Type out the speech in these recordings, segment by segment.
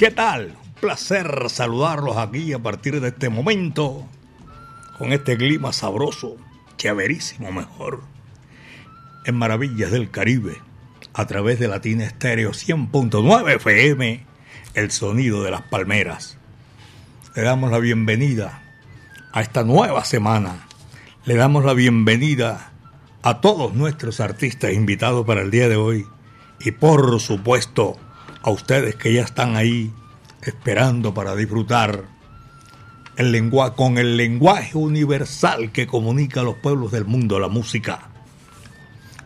¿Qué tal? Placer saludarlos aquí a partir de este momento, con este clima sabroso, chéverísimo mejor, en Maravillas del Caribe, a través de Latina Estéreo 100.9 FM, el sonido de las palmeras. Le damos la bienvenida a esta nueva semana. Le damos la bienvenida a todos nuestros artistas invitados para el día de hoy y por supuesto a ustedes que ya están ahí esperando para disfrutar el con el lenguaje universal que comunica a los pueblos del mundo la música.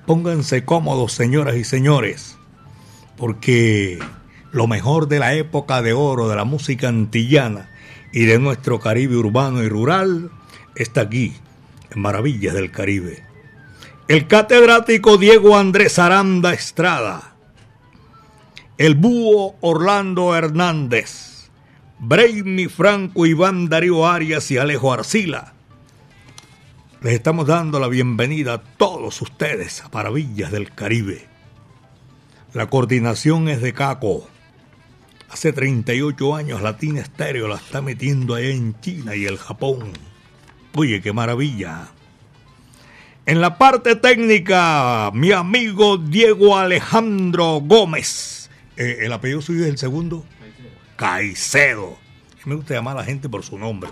Pónganse cómodos, señoras y señores, porque lo mejor de la época de oro de la música antillana y de nuestro Caribe urbano y rural está aquí, en Maravillas del Caribe. El catedrático Diego Andrés Aranda Estrada el Búho Orlando Hernández, Brainy Franco, Iván Darío Arias y Alejo Arcila. Les estamos dando la bienvenida a todos ustedes a Maravillas del Caribe. La coordinación es de Caco. Hace 38 años Latina Estéreo la está metiendo allá en China y el Japón. Oye, qué maravilla. En la parte técnica, mi amigo Diego Alejandro Gómez eh, el apellido suyo es el segundo. Caicedo. Me gusta llamar a la gente por su nombre.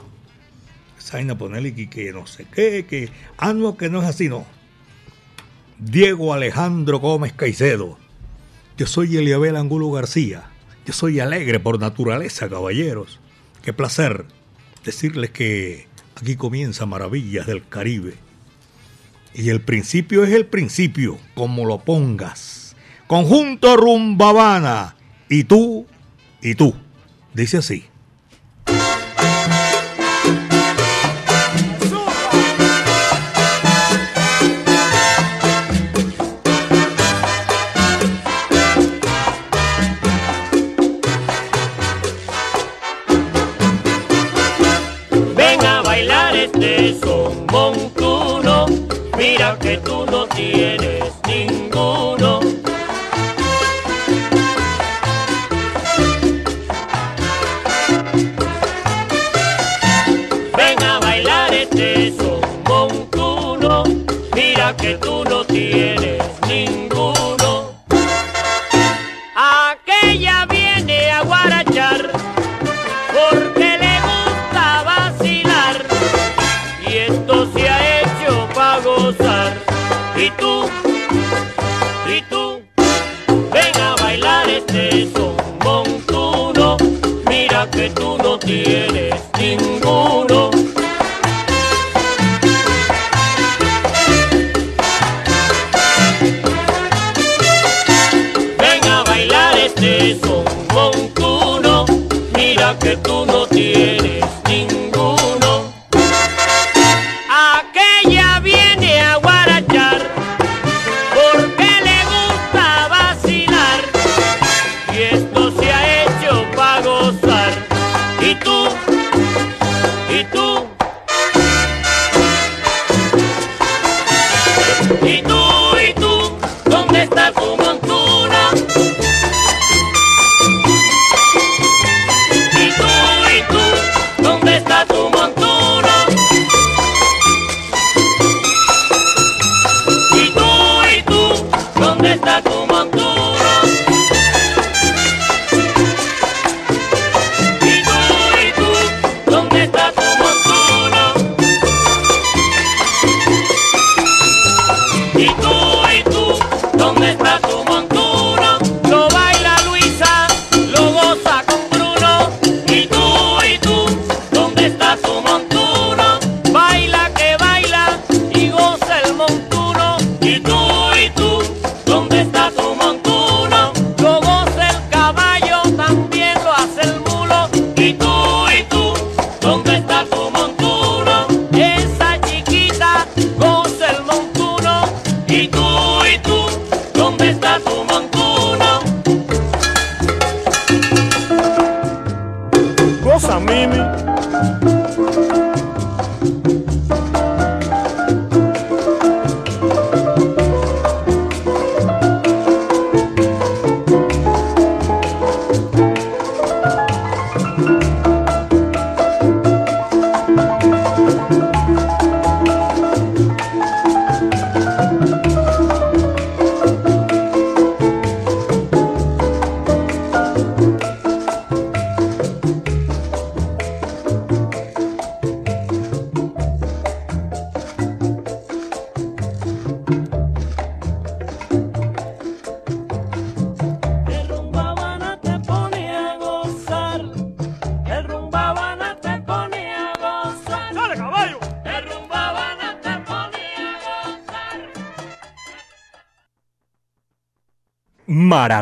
Saina ponerle que, que no sé qué, que. Ah, no, que no es así, no. Diego Alejandro Gómez Caicedo. Yo soy Eliabel Angulo García. Yo soy alegre por naturaleza, caballeros. Qué placer decirles que aquí comienza Maravillas del Caribe. Y el principio es el principio, como lo pongas. Conjunto Rumbabana. Y tú, y tú. Dice así. Ven a bailar este son montuno, mira que tú no tienes son montuno, mira que tú no tienes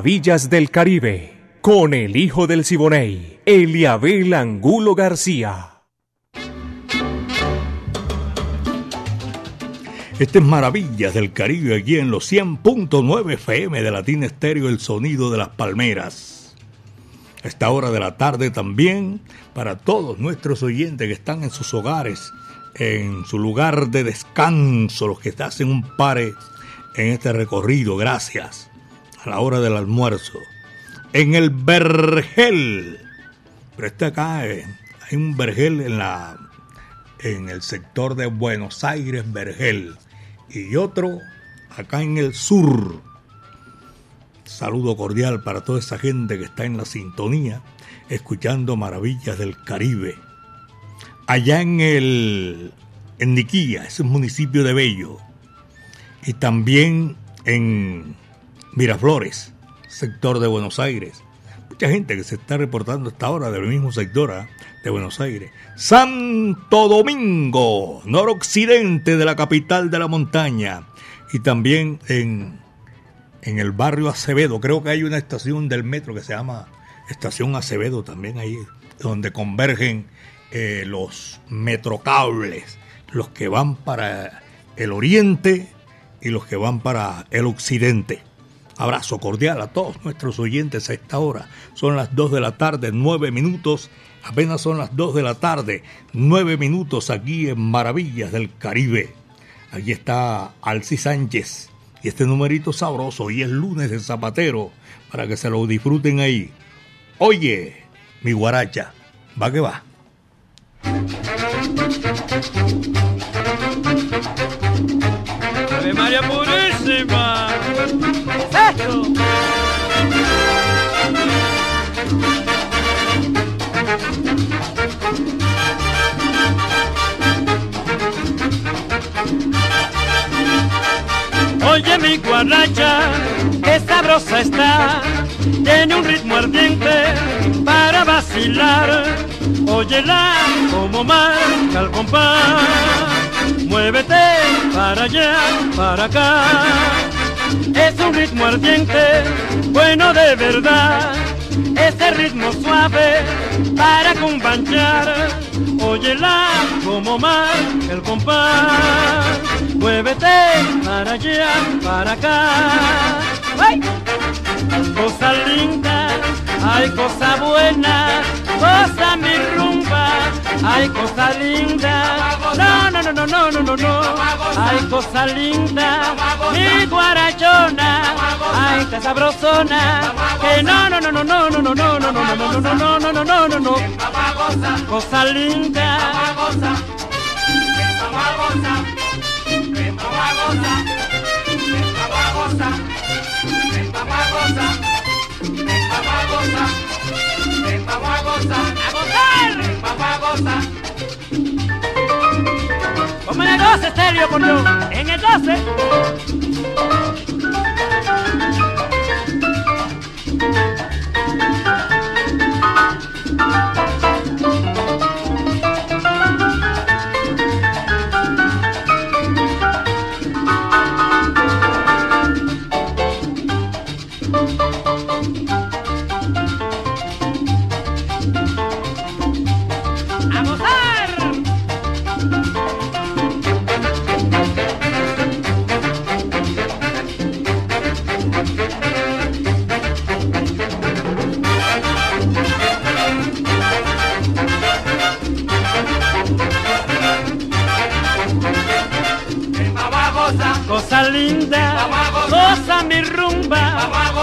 Maravillas del Caribe, con el hijo del Siboney, Eliabel Angulo García. Este es Maravillas del Caribe aquí en los 100.9 FM de Latina Estéreo, el sonido de las palmeras. A esta hora de la tarde también para todos nuestros oyentes que están en sus hogares, en su lugar de descanso, los que hacen un pare en este recorrido, gracias, a la hora del almuerzo. En el Vergel, pero este acá, eh, hay un Vergel en la en el sector de Buenos Aires, Vergel, y otro acá en el sur. Saludo cordial para toda esa gente que está en la sintonía, escuchando Maravillas del Caribe. Allá en el en Niquía, es un municipio de Bello, y también en Miraflores, sector de Buenos Aires. Mucha gente que se está reportando hasta ahora del mismo sector ¿ah? de Buenos Aires. Santo Domingo, noroccidente de la capital de la montaña. Y también en, en el barrio Acevedo. Creo que hay una estación del metro que se llama Estación Acevedo también ahí, donde convergen eh, los metrocables, los que van para el oriente y los que van para el occidente. Abrazo cordial a todos nuestros oyentes a esta hora. Son las 2 de la tarde, 9 minutos. Apenas son las 2 de la tarde, 9 minutos aquí en Maravillas del Caribe. Aquí está Alci Sánchez y este numerito sabroso y es lunes de Zapatero para que se lo disfruten ahí. Oye, mi guaracha, va que va. Ave María Purísima. Oye mi guaracha, qué sabrosa está, tiene un ritmo ardiente para vacilar. Óyela como marca el compás, muévete para allá, para acá. Es un ritmo ardiente, bueno de verdad. Ese ritmo suave para acompañar. Óyela como marca el compás. Muévete para allá, para acá. ¡Ay! Cosa linda, hay cosa buena, cosa mi rumba, hay cosa linda. No, no, no, no, no, no, no, no. Hay cosa linda, mi guarachona, ay, está sabrosona. Que no, no, no, no, no, no, no, no, no, no, no, no, no, no, no, no, no, no. Cosa linda. Como en el 12, serio, por Dios. En el 12.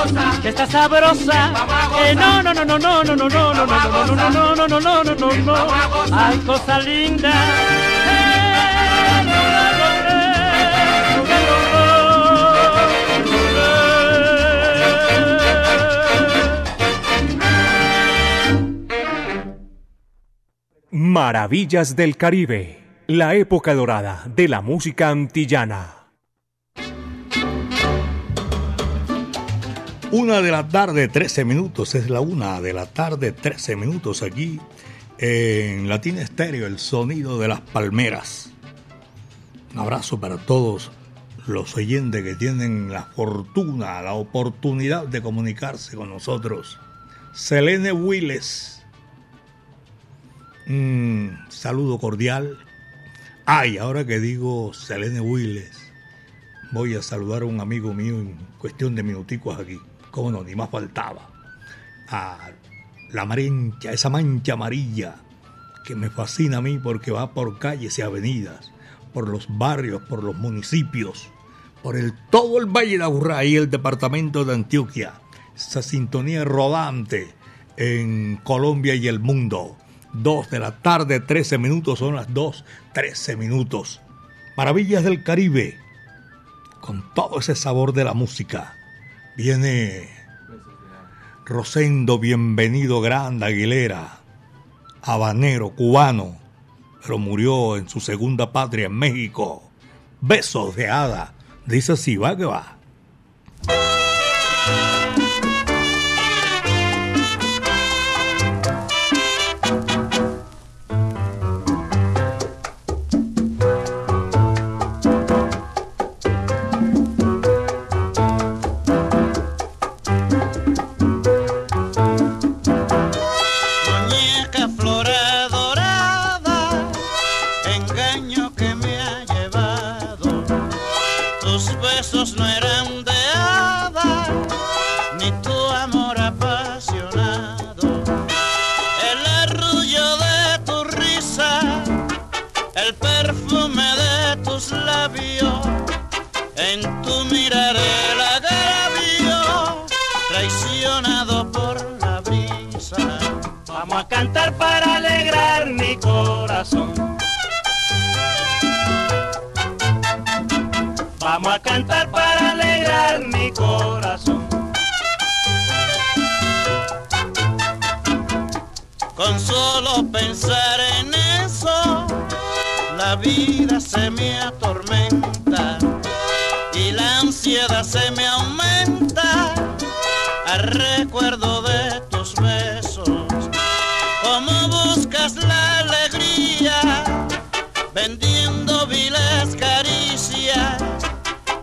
Rumba, que está sabrosa, que no, no, no, no, no, no, no, no, no, no, no, no, no, no, no, no, no, no, hay cosa linda. Maravillas del Caribe, la época dorada de la música antillana. Una de la tarde, 13 minutos, es la una de la tarde, 13 minutos aquí en Latina Estéreo, el sonido de las palmeras. Un abrazo para todos los oyentes que tienen la fortuna, la oportunidad de comunicarse con nosotros. Selene Willes un saludo cordial. Ay, ahora que digo Selene Willes, voy a saludar a un amigo mío en cuestión de minuticos aquí. No, ni más faltaba. A la mancha, esa mancha amarilla que me fascina a mí porque va por calles y avenidas, por los barrios, por los municipios, por el todo el Valle de Aburrá y el departamento de Antioquia. Esa sintonía rodante en Colombia y el mundo. 2 de la tarde, 13 minutos, son las 2, 13 minutos. Maravillas del Caribe, con todo ese sabor de la música. Viene Rosendo Bienvenido Grande Aguilera, habanero cubano, pero murió en su segunda patria en México. Besos de hada, dice así, va que va. tu amor apasionado. El arrullo de tu risa el perfume de tus labios. En tu mirada el agarrabio, traicionado por la brisa. Vamos a cantar para pensar en eso, la vida se me atormenta y la ansiedad se me aumenta al recuerdo de tus besos. Como buscas la alegría, vendiendo viles caricias,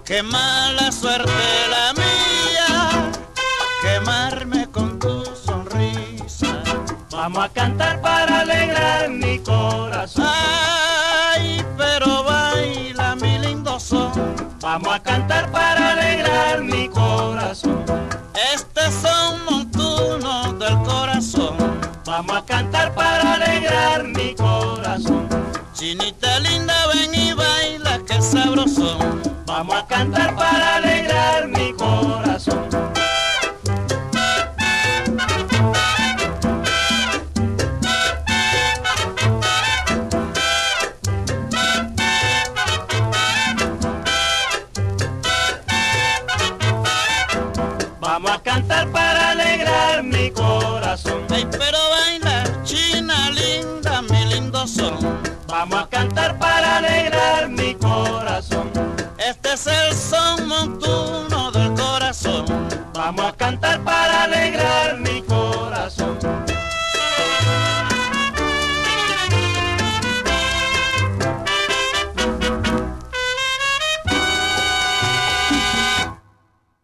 qué mala suerte la mía, quemarme con tu sonrisa. Vamos a cantar. Vamos a cantar para alegrar mi corazón. Este es el son montuno del corazón. Vamos a cantar para alegrar mi corazón.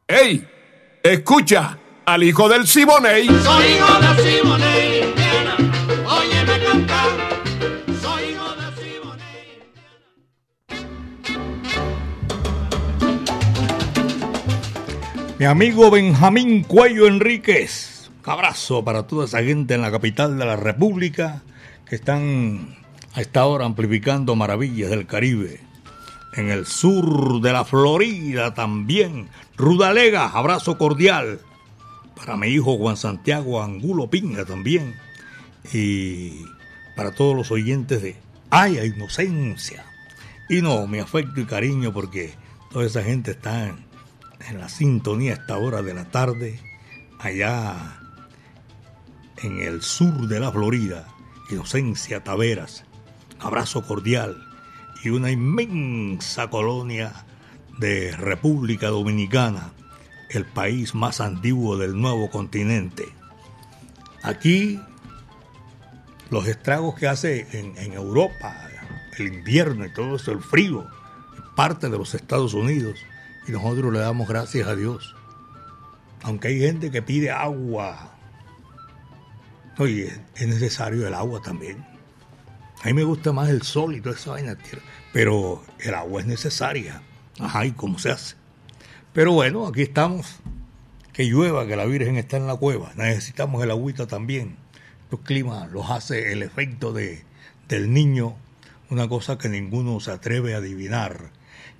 ¡Ey! Escucha al hijo del Siboney. Soy hijo del Mi amigo Benjamín Cuello Enríquez. Abrazo para toda esa gente en la capital de la República que están a amplificando maravillas del Caribe. en el sur de la Florida también. Rudalega, abrazo cordial. Para mi hijo Juan Santiago Angulo Pinga también. Y para todos los oyentes de Haya Inocencia. Y no, mi afecto y cariño porque toda esa gente está en la sintonía a esta hora de la tarde, allá en el sur de la Florida. Inocencia Taveras. Abrazo cordial y una inmensa colonia de República Dominicana, el país más antiguo del nuevo continente. Aquí los estragos que hace en, Europa, el invierno y todo eso, el frío, parte de los Estados Unidos y nosotros le damos gracias a Dios. Aunque hay gente que pide agua, oye, es necesario el agua también. A mí me gusta más el sol y toda esa vaina, tierra. Pero el agua es necesaria. Ajá, ¿y cómo se hace? Pero bueno, aquí estamos. Que llueva, que la Virgen está en la cueva. Necesitamos el agüita también. Los climas los hace el efecto de, del niño, una cosa que ninguno se atreve a adivinar.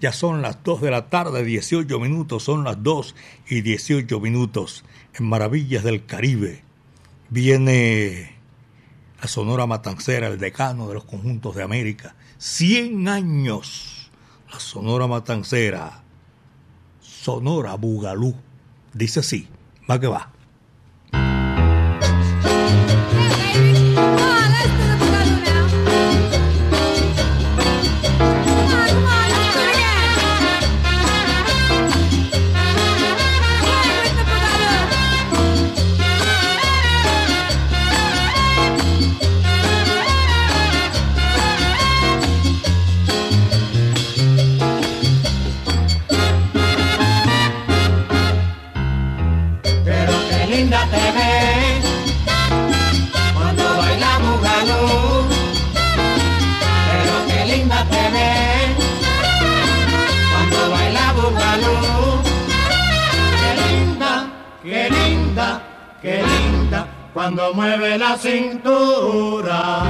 Ya son las 2 de la tarde, 18 minutos, son las 2 y 18 minutos en Maravillas del Caribe. Viene la Sonora Matancera, el decano de los conjuntos de América. 100 años. La Sonora Matancera. Sonora Bugalú. Dice así. Va que va. Cuando mueve la cintura.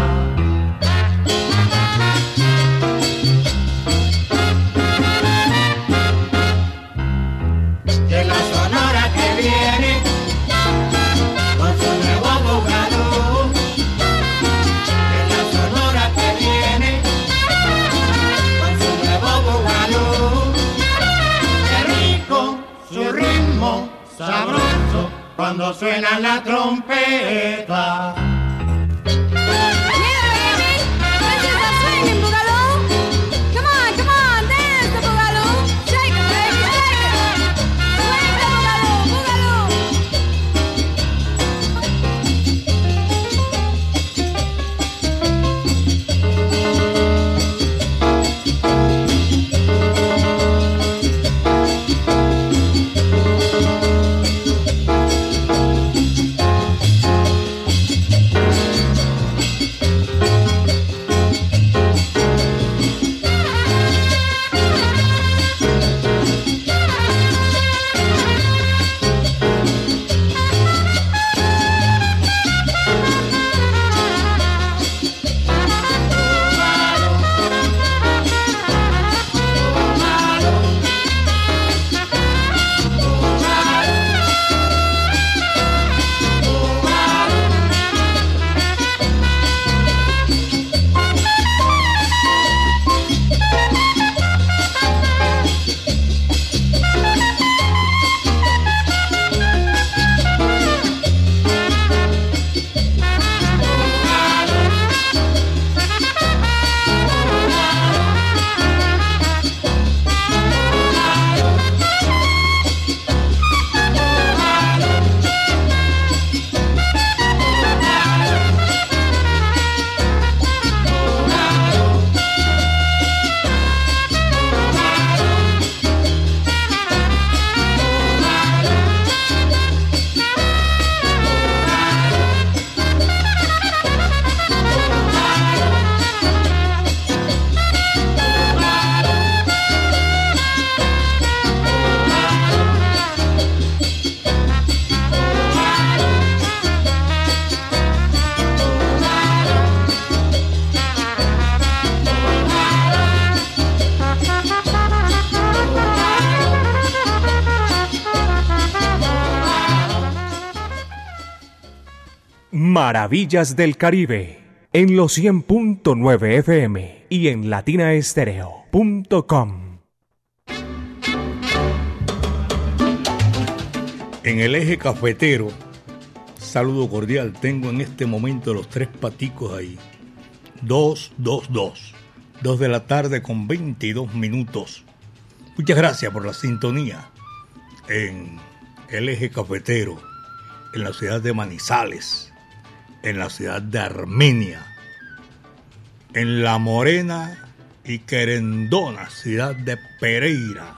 de la sonora que viene con su nuevo bugalú. De la sonora que viene con su nuevo bugalú. Qué rico su ritmo sabroso cuando suena la trompeta. Maravillas del Caribe en los 100.9 FM y en latinaestereo.com. En el eje cafetero, saludo cordial, tengo en este momento los tres paticos ahí. 2, 2, 2. 2 de la tarde con 22 minutos. Muchas gracias por la sintonía en el eje cafetero, en la ciudad de Manizales, en la ciudad de Armenia, en La Morena y Querendona, ciudad de Pereira.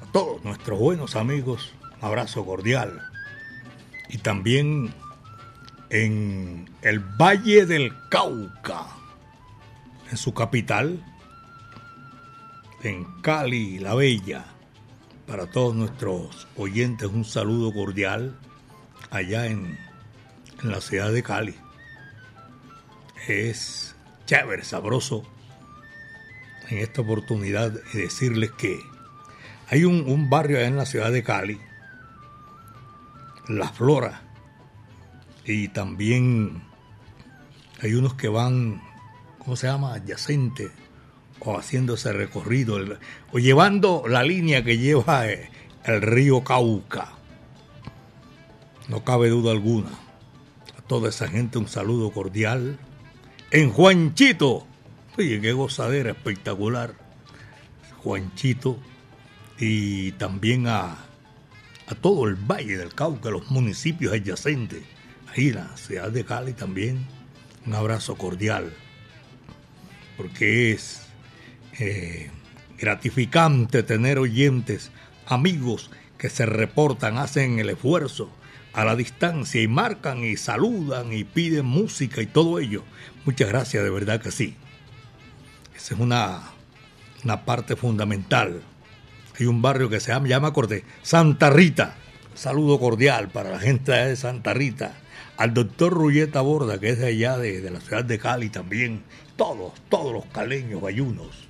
A todos nuestros buenos amigos, un abrazo cordial. Y también en el Valle del Cauca, en su capital, en Cali, la Bella. Para todos nuestros oyentes, un saludo cordial allá en, en la ciudad de Cali. Es chévere, sabroso en esta oportunidad decirles que hay un, barrio allá en la ciudad de Cali, La Flora, y también hay unos que van, ¿cómo se llama? Adyacente o haciendo ese recorrido o llevando la línea que lleva eh, el río Cauca. No cabe duda alguna. Toda esa gente un saludo cordial. En Juanchito. Oye, qué gozadera espectacular. Juanchito. Y también a, a todo el Valle del Cauca, los municipios adyacentes. Ahí en la ciudad de Cali también. Un abrazo cordial. Porque es eh, gratificante tener oyentes, amigos que se reportan, hacen el esfuerzo a la distancia y marcan y saludan y piden música y todo ello. Muchas gracias, de verdad que sí. Esa es una, una parte fundamental. Hay un barrio que se llama, ya Santa Rita. Saludo cordial para la gente de Santa Rita. Al doctor Rulleta Borda, que es de allá de, de la ciudad de Cali también. Todos, todos los caleños bayunos.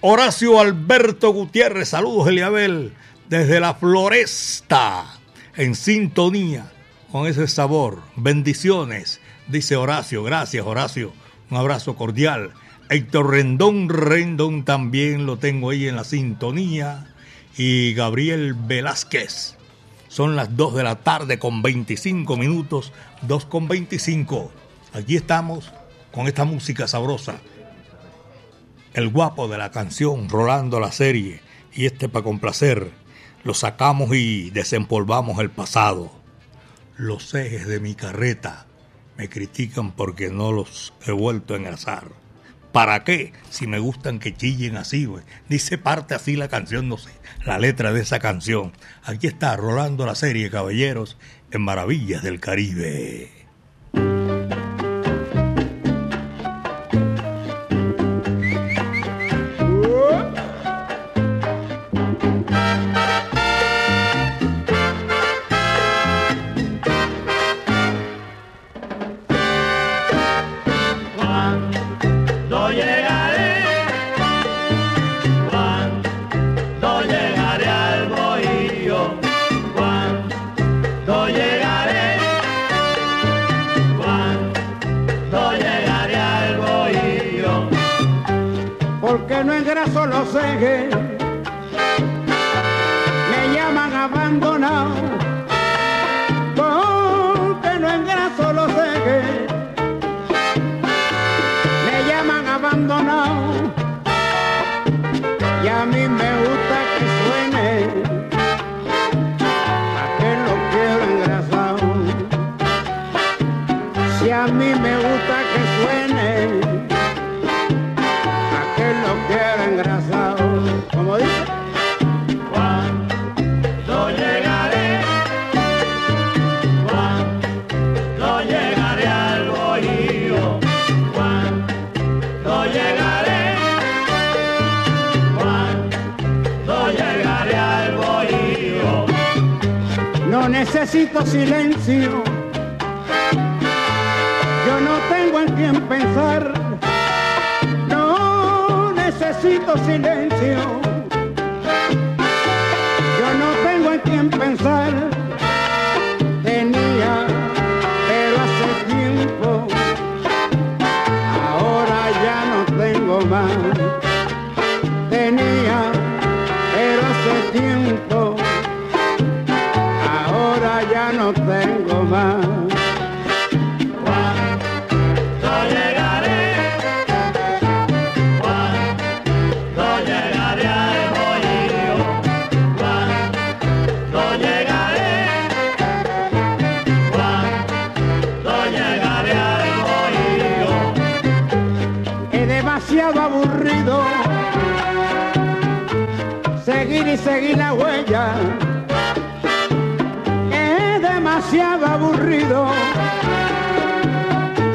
Horacio Alberto Gutiérrez, saludos Eliabel, desde la Floresta, en sintonía con ese sabor. Bendiciones, dice Horacio, gracias Horacio, un abrazo cordial. Héctor Rendón, Rendón también lo tengo ahí en la sintonía. Y Gabriel Velázquez. Son las 2 de la tarde con 25 minutos, 2 con 25. Aquí estamos con esta música sabrosa el guapo de la canción, Rolando la serie, y este para complacer, lo sacamos y desempolvamos el pasado. Los ejes de mi carreta me critican porque no los he vuelto a engrasar. ¿Para qué? Si me gustan que chillen así, güey. Dice parte así la canción, no sé, la letra de esa canción. Aquí está Rolando la serie, caballeros, en Maravillas del Caribe. Es demasiado aburrido.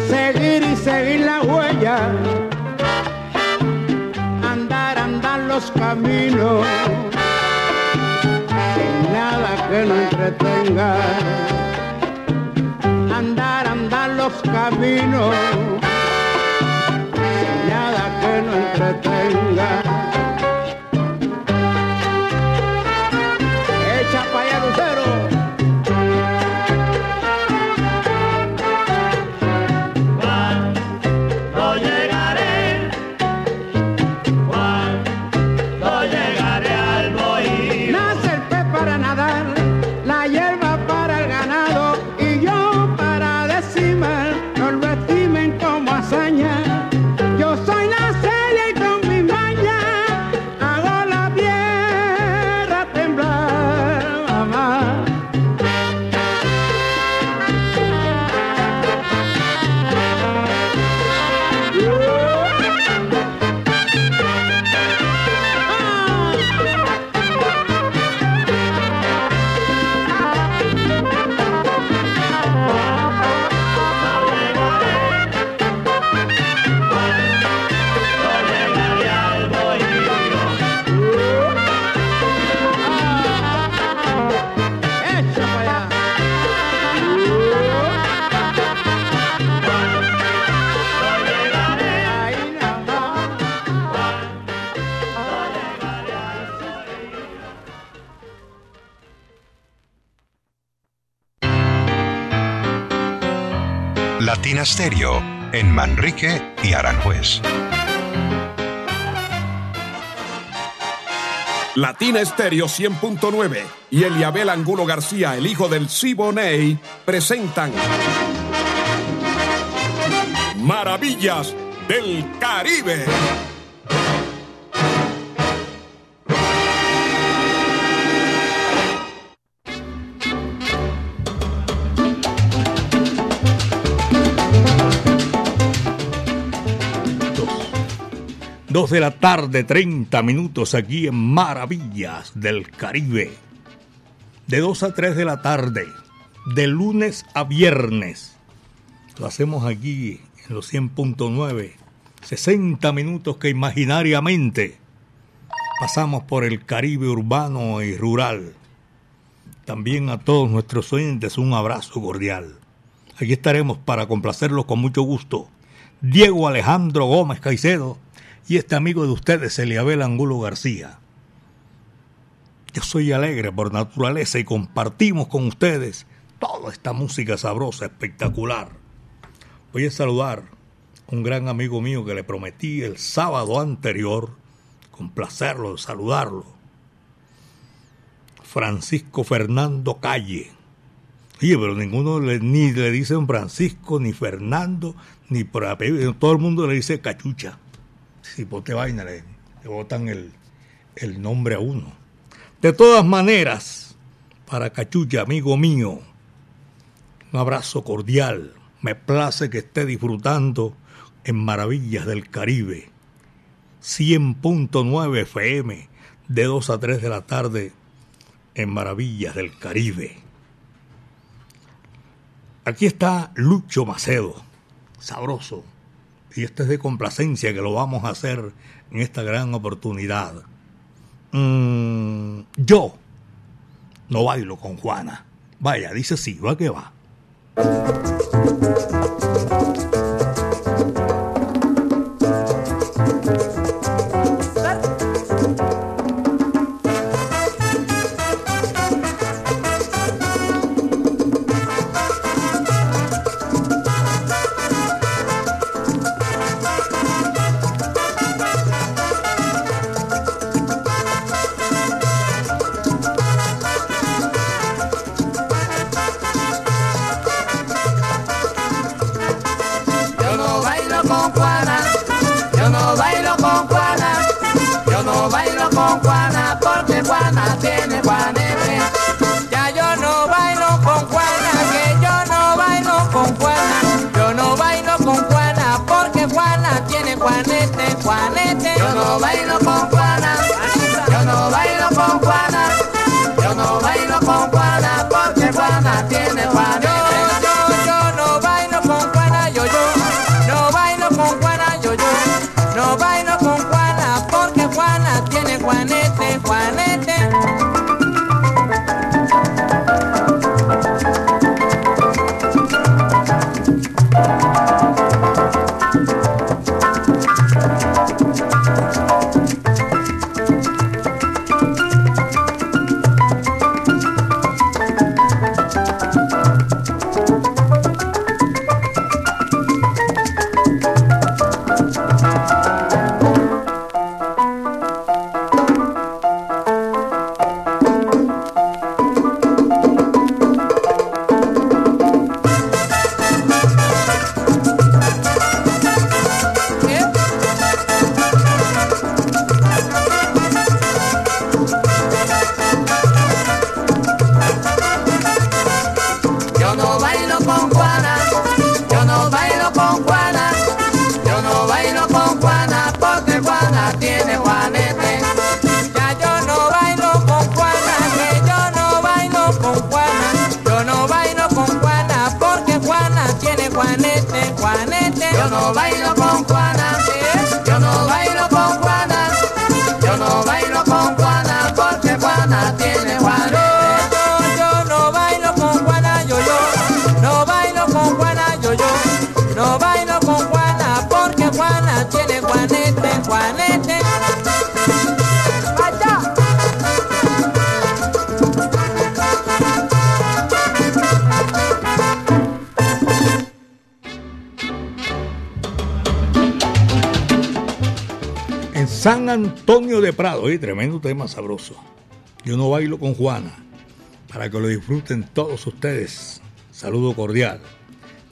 Seguir y seguir la huella, andar, andar los caminos, sin nada que no entretenga. Andar, andar los caminos, sin nada que no entretenga. En Manrique y Aranjuez. Latina Estéreo 100.9 y Eliabel Angulo García, el hijo del Siboney, presentan Maravillas del Caribe. Dos de la tarde, 30 minutos aquí en Maravillas del Caribe. De 2 a 3 de la tarde, de lunes a viernes. Lo hacemos aquí en los 100.9. 60 minutos que imaginariamente pasamos por el Caribe urbano y rural. También a todos nuestros oyentes un abrazo cordial. Aquí estaremos para complacerlos con mucho gusto. Diego Alejandro Gómez Caicedo y este amigo de ustedes, Eliabel Angulo García. Yo soy alegre por naturaleza y compartimos con ustedes toda esta música sabrosa, espectacular. Voy a saludar a un gran amigo mío que le prometí el sábado anterior complacerlo, saludarlo. Francisco Fernando Calle. Oye, pero ninguno ni le dicen Francisco, ni Fernando, ni por apellido. Todo el mundo le dice cachucha. Si pote vaina, le, le botan el, el nombre a uno. De todas maneras, para Cachucha, amigo mío, un abrazo cordial. Me place que esté disfrutando en Maravillas del Caribe. 100.9 FM, de 2 a 3 de la tarde, en Maravillas del Caribe. Aquí está Lucho Macedo, sabroso. Y este es de complacencia que lo vamos a hacer en esta gran oportunidad. Mm, yo no bailo con Juana. Vaya, dice sí, va que va. mama. San Antonio de Prado, ¿eh? tremendo tema sabroso. Yo no bailo con Juana. Para que lo disfruten todos ustedes. Saludo cordial.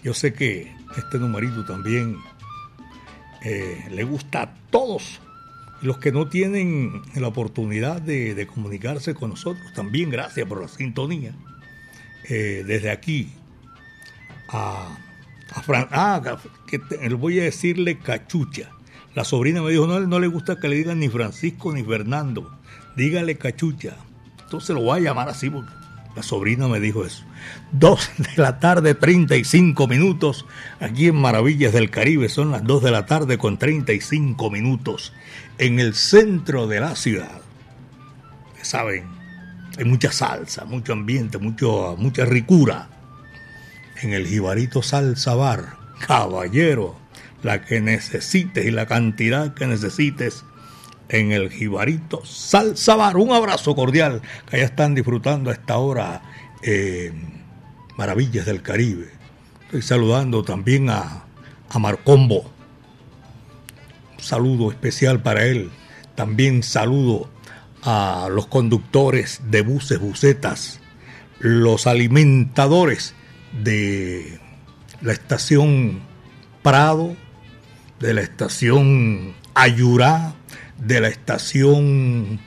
Yo sé que este numerito también eh, le gusta a todos. Y los que no tienen la oportunidad de, comunicarse con nosotros, también gracias por la sintonía. Eh, desde aquí a, a Fran. Ah, voy a decirle cachucha. La sobrina me dijo, no, no le gusta que le digan ni Francisco ni Fernando. Dígale cachucha. Entonces lo voy a llamar así porque la sobrina me dijo eso. Dos de la tarde, 35 minutos. Aquí en Maravillas del Caribe son las 2 de la tarde con 35 minutos. En el centro de la ciudad. Saben, hay mucha salsa, mucho ambiente, mucho, mucha ricura en el Jibarito Salsa Bar. Caballero, la que necesites y la cantidad que necesites en el Jibarito Salsa Bar. Un abrazo cordial que ya están disfrutando a esta hora eh, Maravillas del Caribe. Estoy saludando también a, a Marcombo. Un saludo especial para él. También saludo a los conductores de buses, busetas, los alimentadores de la estación Prado, de la estación Ayurá, de la estación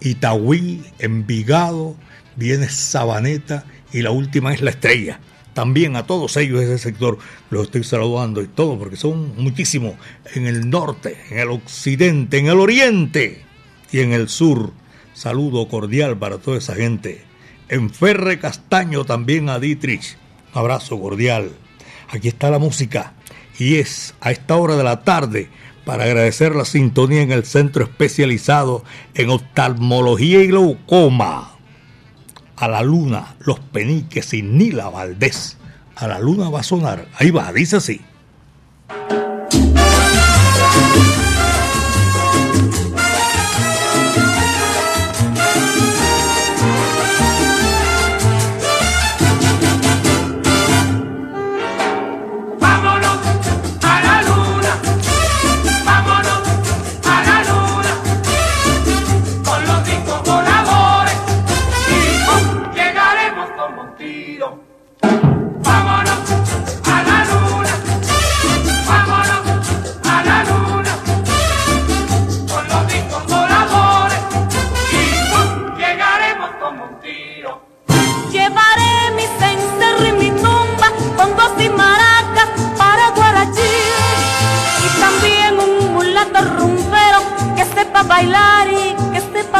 Itagüí, Envigado, viene Sabaneta y la última es La Estrella. También a todos ellos ese sector los estoy saludando y todo porque son muchísimos en el norte, en el occidente, en el oriente y en el sur. Saludo cordial para toda esa gente. En Ferre Castaño también a Dietrich. Abrazo cordial. Aquí está la música y es a esta hora de la tarde para agradecer la sintonía en el centro especializado en oftalmología y glaucoma. A la luna, los peniques y Nila Valdés. A la luna va a sonar. Ahí va, dice así.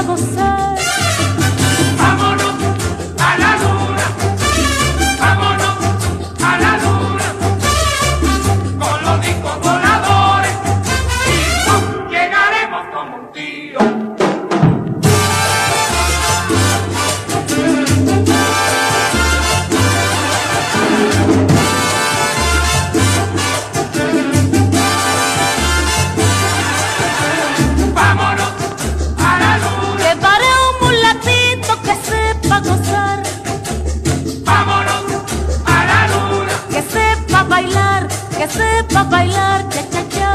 Que sepa bailar, cha cha cha.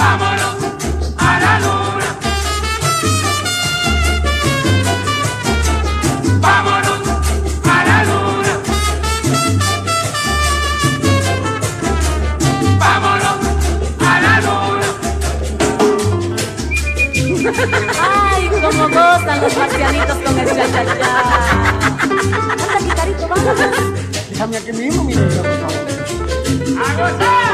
vámonos a la luna. Vámonos a la luna. Vámonos a la luna. Ay, cómo gozan los marcianitos con el cha cha cha. Anda, Picarito, vámonos. Déjame aquí mismo, mi niño, por favor. ¡A gozar!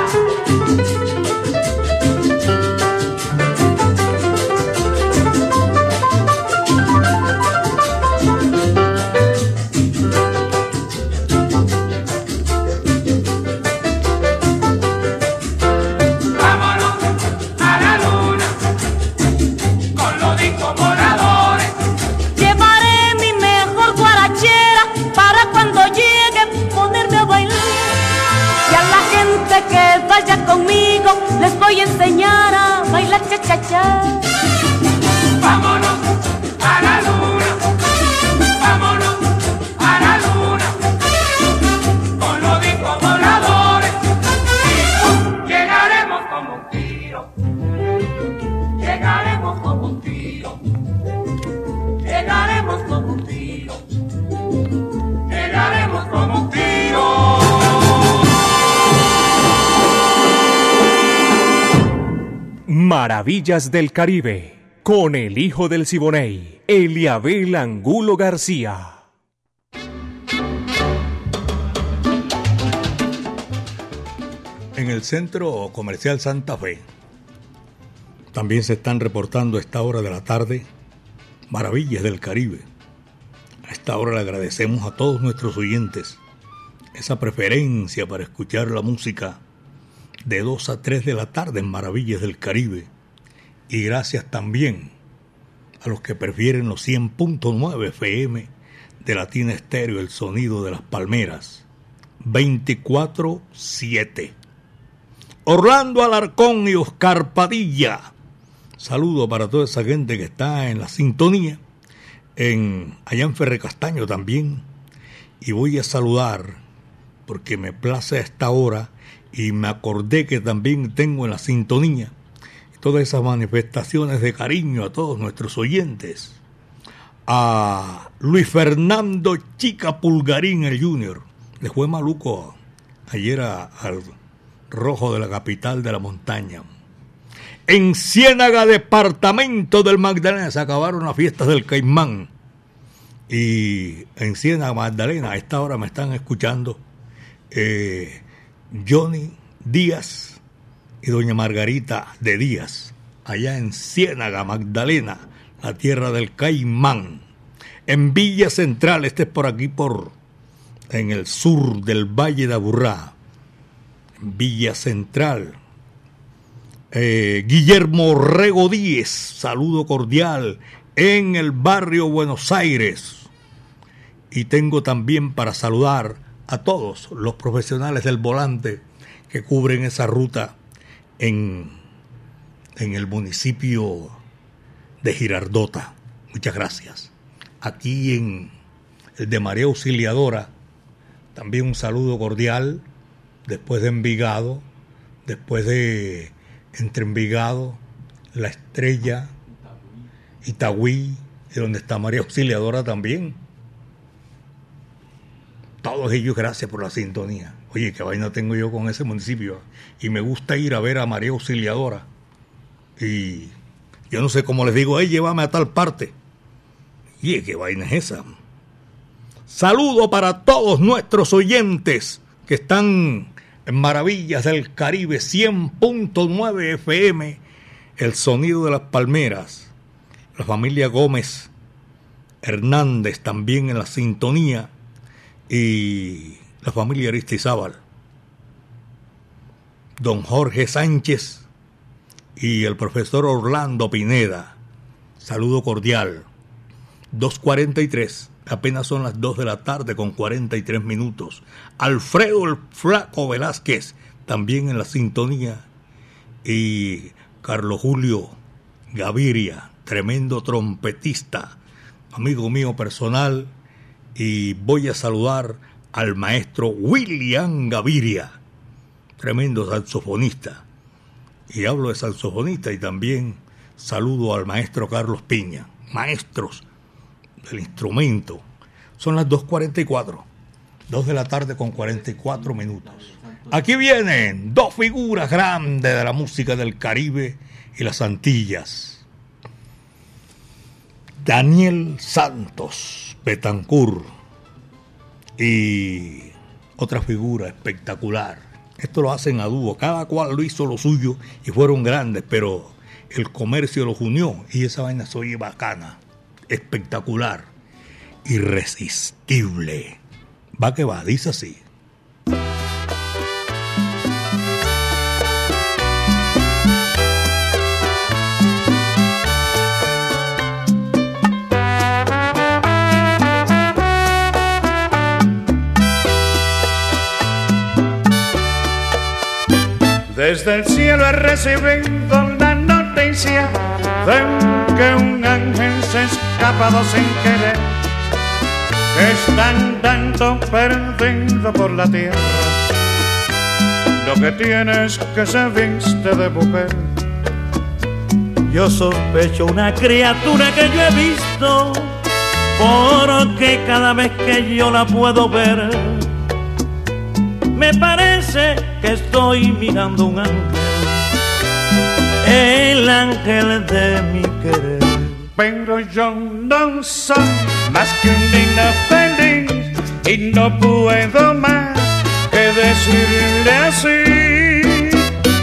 Maravillas del Caribe, con el hijo del Siboney, Eliabel Angulo García. En el centro comercial Santa Fe también se están reportando a esta hora de la tarde maravillas del Caribe. A esta hora le agradecemos a todos nuestros oyentes esa preferencia para escuchar la música de 2 a 3 de la tarde en Maravillas del Caribe. Y gracias también a los que prefieren los 100.9 FM de Latina Estéreo, el sonido de las palmeras. 24-7. Orlando Alarcón y Oscar Padilla. Saludo para toda esa gente que está en la sintonía. En, allá en Ferre Castaño también. Y voy a saludar, porque me place a esta hora, y me acordé que también tengo en la sintonía todas esas manifestaciones de cariño a todos nuestros oyentes. A Luis Fernando Chica Pulgarín, el Junior. Le fue maluco ayer al rojo de la capital de la montaña. En Ciénaga, departamento del Magdalena, se acabaron las fiestas del Caimán. Y en Ciénaga, Magdalena, a esta hora me están escuchando eh, Johnny Díaz y doña Margarita de Díaz, allá en Ciénaga, Magdalena, la tierra del Caimán. En Villa Central, este es por aquí, por en el sur del Valle de Aburrá. Villa Central. Eh, Guillermo Rego Díez, saludo cordial en el barrio Buenos Aires. Y tengo también para saludar a todos los profesionales del volante que cubren esa ruta en, en el municipio de Girardota. Muchas gracias. Aquí en el de María Auxiliadora, también un saludo cordial después de Envigado, después de entre Envigado, La Estrella, Itagüí, y donde está María Auxiliadora también. Todos ellos, gracias por la sintonía. Oye, qué vaina tengo yo con ese municipio. Y me gusta ir a ver a María Auxiliadora. Y yo no sé cómo les digo, hey, llévame a tal parte. Y qué vaina es esa. Saludo para todos nuestros oyentes que están en Maravillas del Caribe 100.9 FM, el sonido de las palmeras. La familia Gómez Hernández también en la sintonía y la familia Aristizábal. Don Jorge Sánchez y el profesor Orlando Pineda. Saludo cordial. 2.43. Apenas son las 2 de la tarde con 43 minutos. Alfredo el Flaco Velázquez, también en la sintonía. Y Carlos Julio Gaviria, tremendo trompetista, amigo mío personal. Y voy a saludar al maestro William Gaviria, tremendo saxofonista. Y hablo de saxofonista y también saludo al maestro Carlos Piña, maestros del instrumento. Son las 2.44, 2 de la tarde con 44 minutos. Aquí vienen dos figuras grandes de la música del Caribe y las Antillas. Daniel Santos Betancourt y otra figura espectacular. Esto lo hacen a dúo, cada cual lo hizo lo suyo y fueron grandes, pero el comercio los unió y esa vaina se oye bacana, espectacular, irresistible. Va que va, dice así. Desde el cielo he recibido la noticia de que un ángel se ha escapado sin querer, que están dando perdido por la tierra. Lo que tienes que se viste de mujer. Yo sospecho una criatura que yo he visto, porque cada vez que yo la puedo ver, me parece que estoy mirando un ángel el ángel de mi querer. Pero yo no soy más que un niño feliz y no puedo más que decirle así.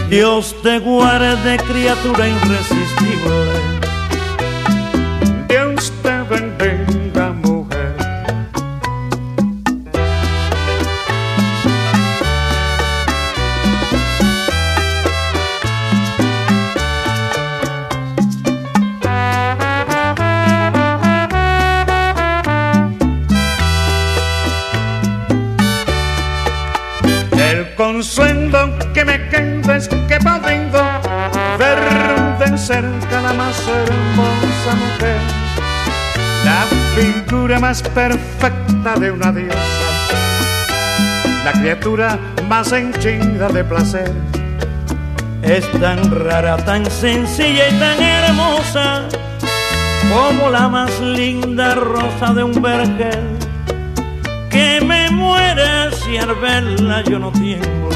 Dios te guarde, criatura irresistible. Más hermosa mujer, la figura más perfecta de una diosa, la criatura más henchida de placer. Es tan rara, tan sencilla y tan hermosa como la más linda rosa de un vergel que me muere si al verla yo no tiemblo.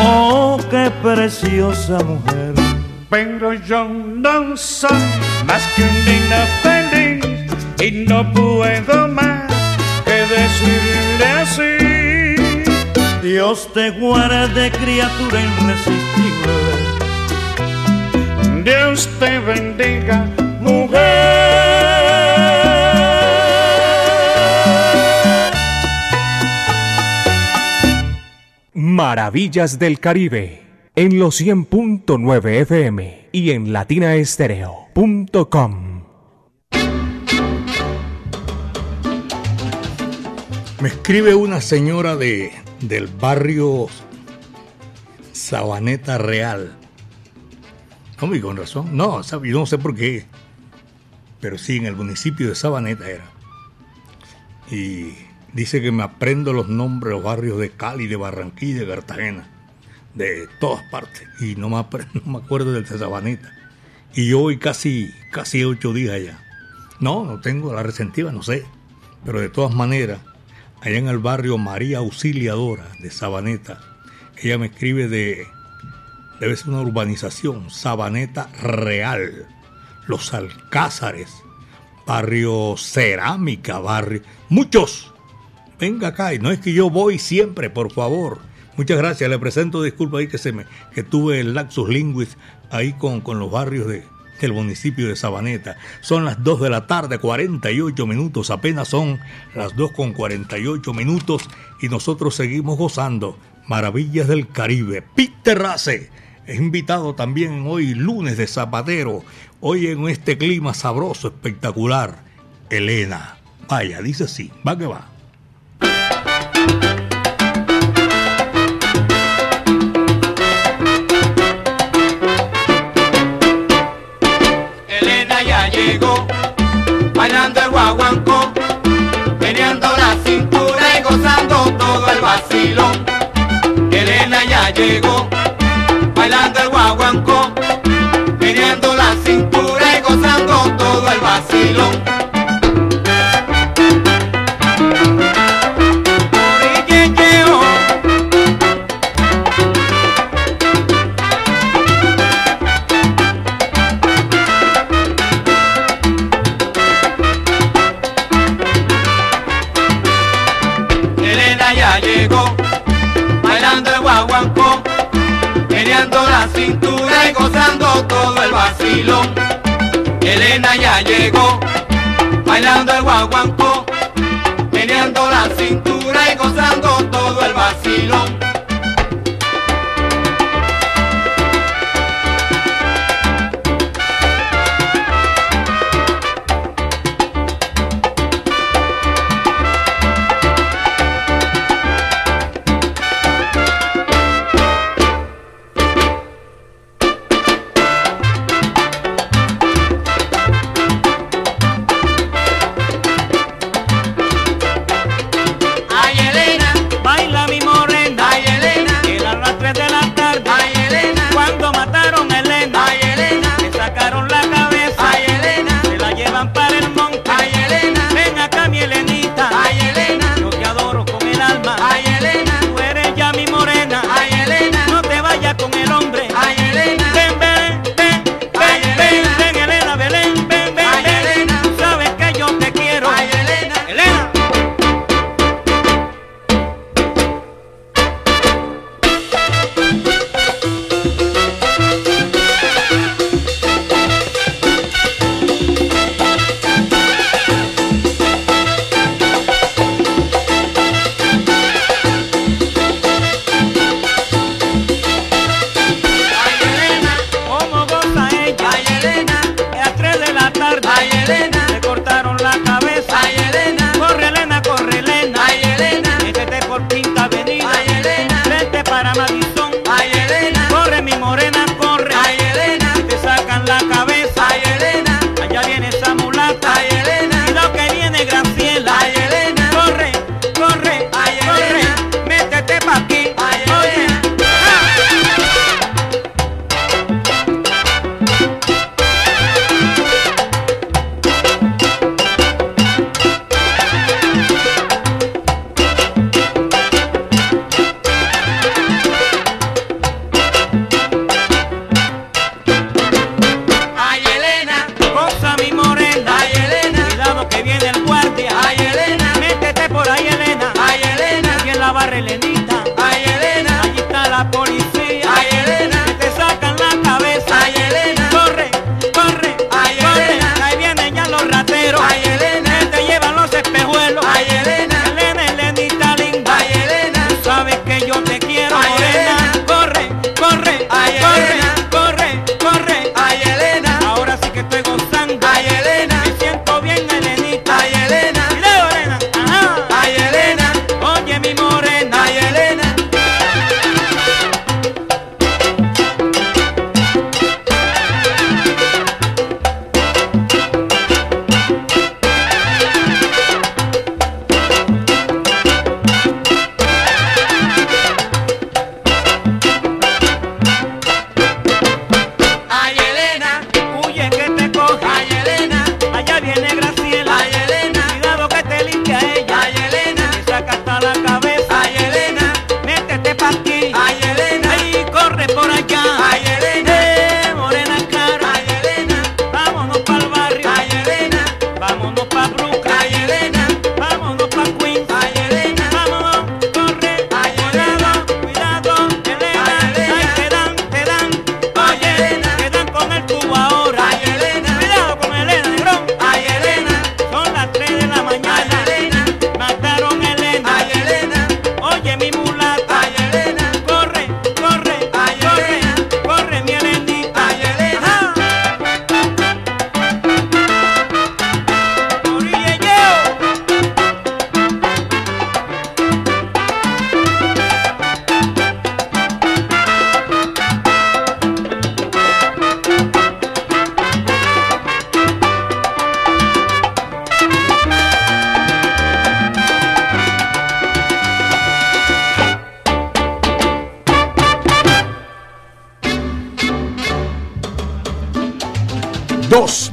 Oh, qué preciosa mujer. Pero yo no soy más que un niño feliz y no puedo más que decirle así. Dios te guarde, criatura irresistible. Dios te bendiga, mujer. Maravillas del Caribe en los 100.9 FM y en latinaestereo.com. Me escribe una señora de, del barrio Sabaneta Real. No, y con razón. No, yo no sé por qué. Pero sí, en el municipio de Sabaneta era. Y dice que me aprendo los nombres de los barrios de Cali, de Barranquilla, de Cartagena. De todas partes. Y no me, no me acuerdo del de Sabaneta. Y yo voy casi, casi ocho días allá. No, no tengo la resentiva, no sé. Pero de todas maneras, allá en el barrio María Auxiliadora de Sabaneta, ella me escribe de, debe ser una urbanización, Sabaneta Real, Los Alcázares, barrio Cerámica, barrio, muchos. Venga acá, y no es que yo voy siempre, por favor. Muchas gracias, le presento disculpa ahí que se me, que tuve el lapsus linguis ahí con, con los barrios de, del municipio de Sabaneta. Son las 2 de la tarde, 48 minutos, apenas son las 2 con 48 minutos y nosotros seguimos gozando maravillas del Caribe. Peter Race es invitado también hoy lunes de Zapatero, hoy en este clima sabroso, espectacular. Elena, vaya, dice así, va que va. Llegó, bailando el guaguancó, meneando la cintura y gozando todo el vacilón. Elena ya llegó, bailando el guaguancó, meneando la cintura y gozando todo el vacilón. Y gozando todo el vacilón. Elena ya llegó, bailando el guaguancó,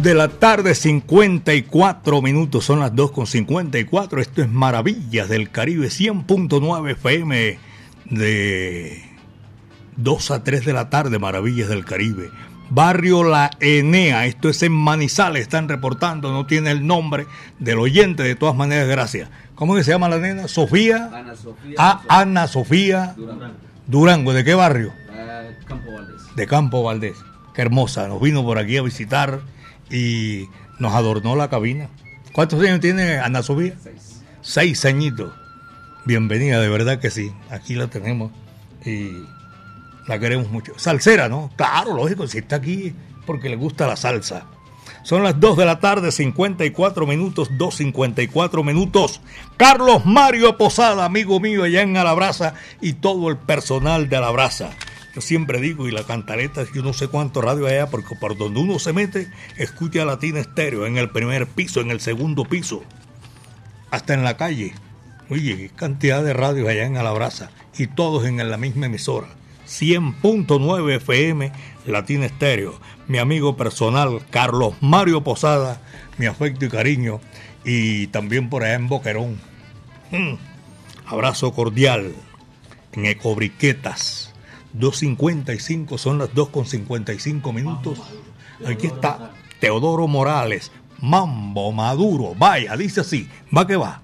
de la tarde, 54 minutos. Son las 2 con 54. Esto es Maravillas del Caribe, 100.9 FM. De 2 a 3 de la tarde, Maravillas del Caribe. Barrio La Enea, esto es en Manizales, están reportando, no tiene el nombre del oyente, de todas maneras, gracias. ¿Cómo que se llama la nena? Sofía. Ana Sofía. A Ana Sofía. Durango. Durango. ¿de qué barrio? Ah, Campo Valdés. De Campo Valdés. Qué hermosa, nos vino por aquí a visitar y nos adornó la cabina. ¿Cuántos años tiene Ana Sofía? Seis. Seis añitos. Bienvenida, de verdad que sí. Aquí la tenemos y la queremos mucho. Salsera, ¿no? Claro, lógico, si está aquí porque le gusta la salsa. Son las 2 de la tarde, 54 minutos, 2.54 minutos. Carlos Mario Posada, amigo mío allá en Alabraza y todo el personal de Alabraza. Yo siempre digo, y la cantaleta, yo no sé cuánto radio hay allá, porque por donde uno se mete, escucha a Latina Estéreo en el primer piso, en el segundo piso, hasta en la calle. Oye, qué cantidad de radios allá en Alabraza, y todos en la misma emisora. 100.9 FM Latina Estéreo. Mi amigo personal, Carlos Mario Posada, mi afecto y cariño, y también por allá en Boquerón. Mm, abrazo cordial en Ecobriquetas 2.55, son las 2.55 minutos. Aquí está Teodoro Morales, Mambo Maduro. Vaya, dice así, va que va.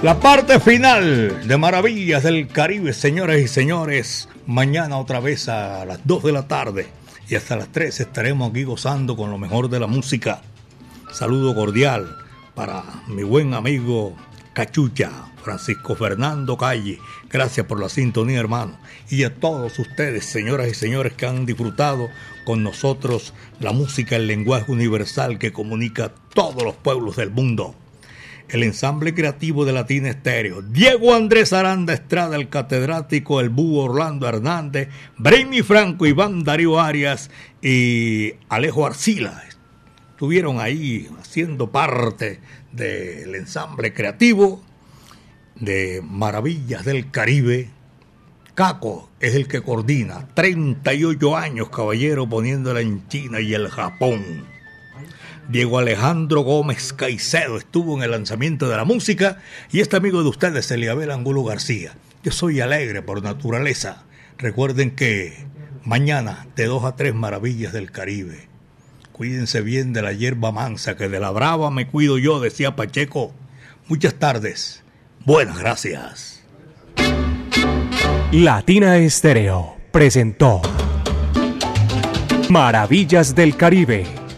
La parte final de Maravillas del Caribe, señoras y señores. Mañana otra vez a las 2 de la tarde y hasta las 3 estaremos aquí gozando con lo mejor de la música. Saludo cordial para mi buen amigo Cachucha, Francisco Fernando Calle. Gracias por la sintonía, hermano. Y a todos ustedes, señoras y señores, que han disfrutado con nosotros la música, el lenguaje universal que comunica a todos los pueblos del mundo el ensamble creativo de Latina Estéreo, Diego Andrés Aranda Estrada, el catedrático, el búho Orlando Hernández, Braymi Franco, Iván Darío Arias y Alejo Arcila. Estuvieron ahí haciendo parte del ensamble creativo de Maravillas del Caribe. Caco es el que coordina, 38 años caballero poniéndola en China y el Japón. Diego Alejandro Gómez Caicedo estuvo en el lanzamiento de la música y este amigo de ustedes, Eliabel Angulo García. Yo soy alegre por naturaleza. Recuerden que mañana de 2 a 3 maravillas del Caribe. Cuídense bien de la hierba mansa, que de la brava me cuido yo, decía Pacheco. Muchas tardes. Buenas gracias. Latina Estéreo presentó Maravillas del Caribe,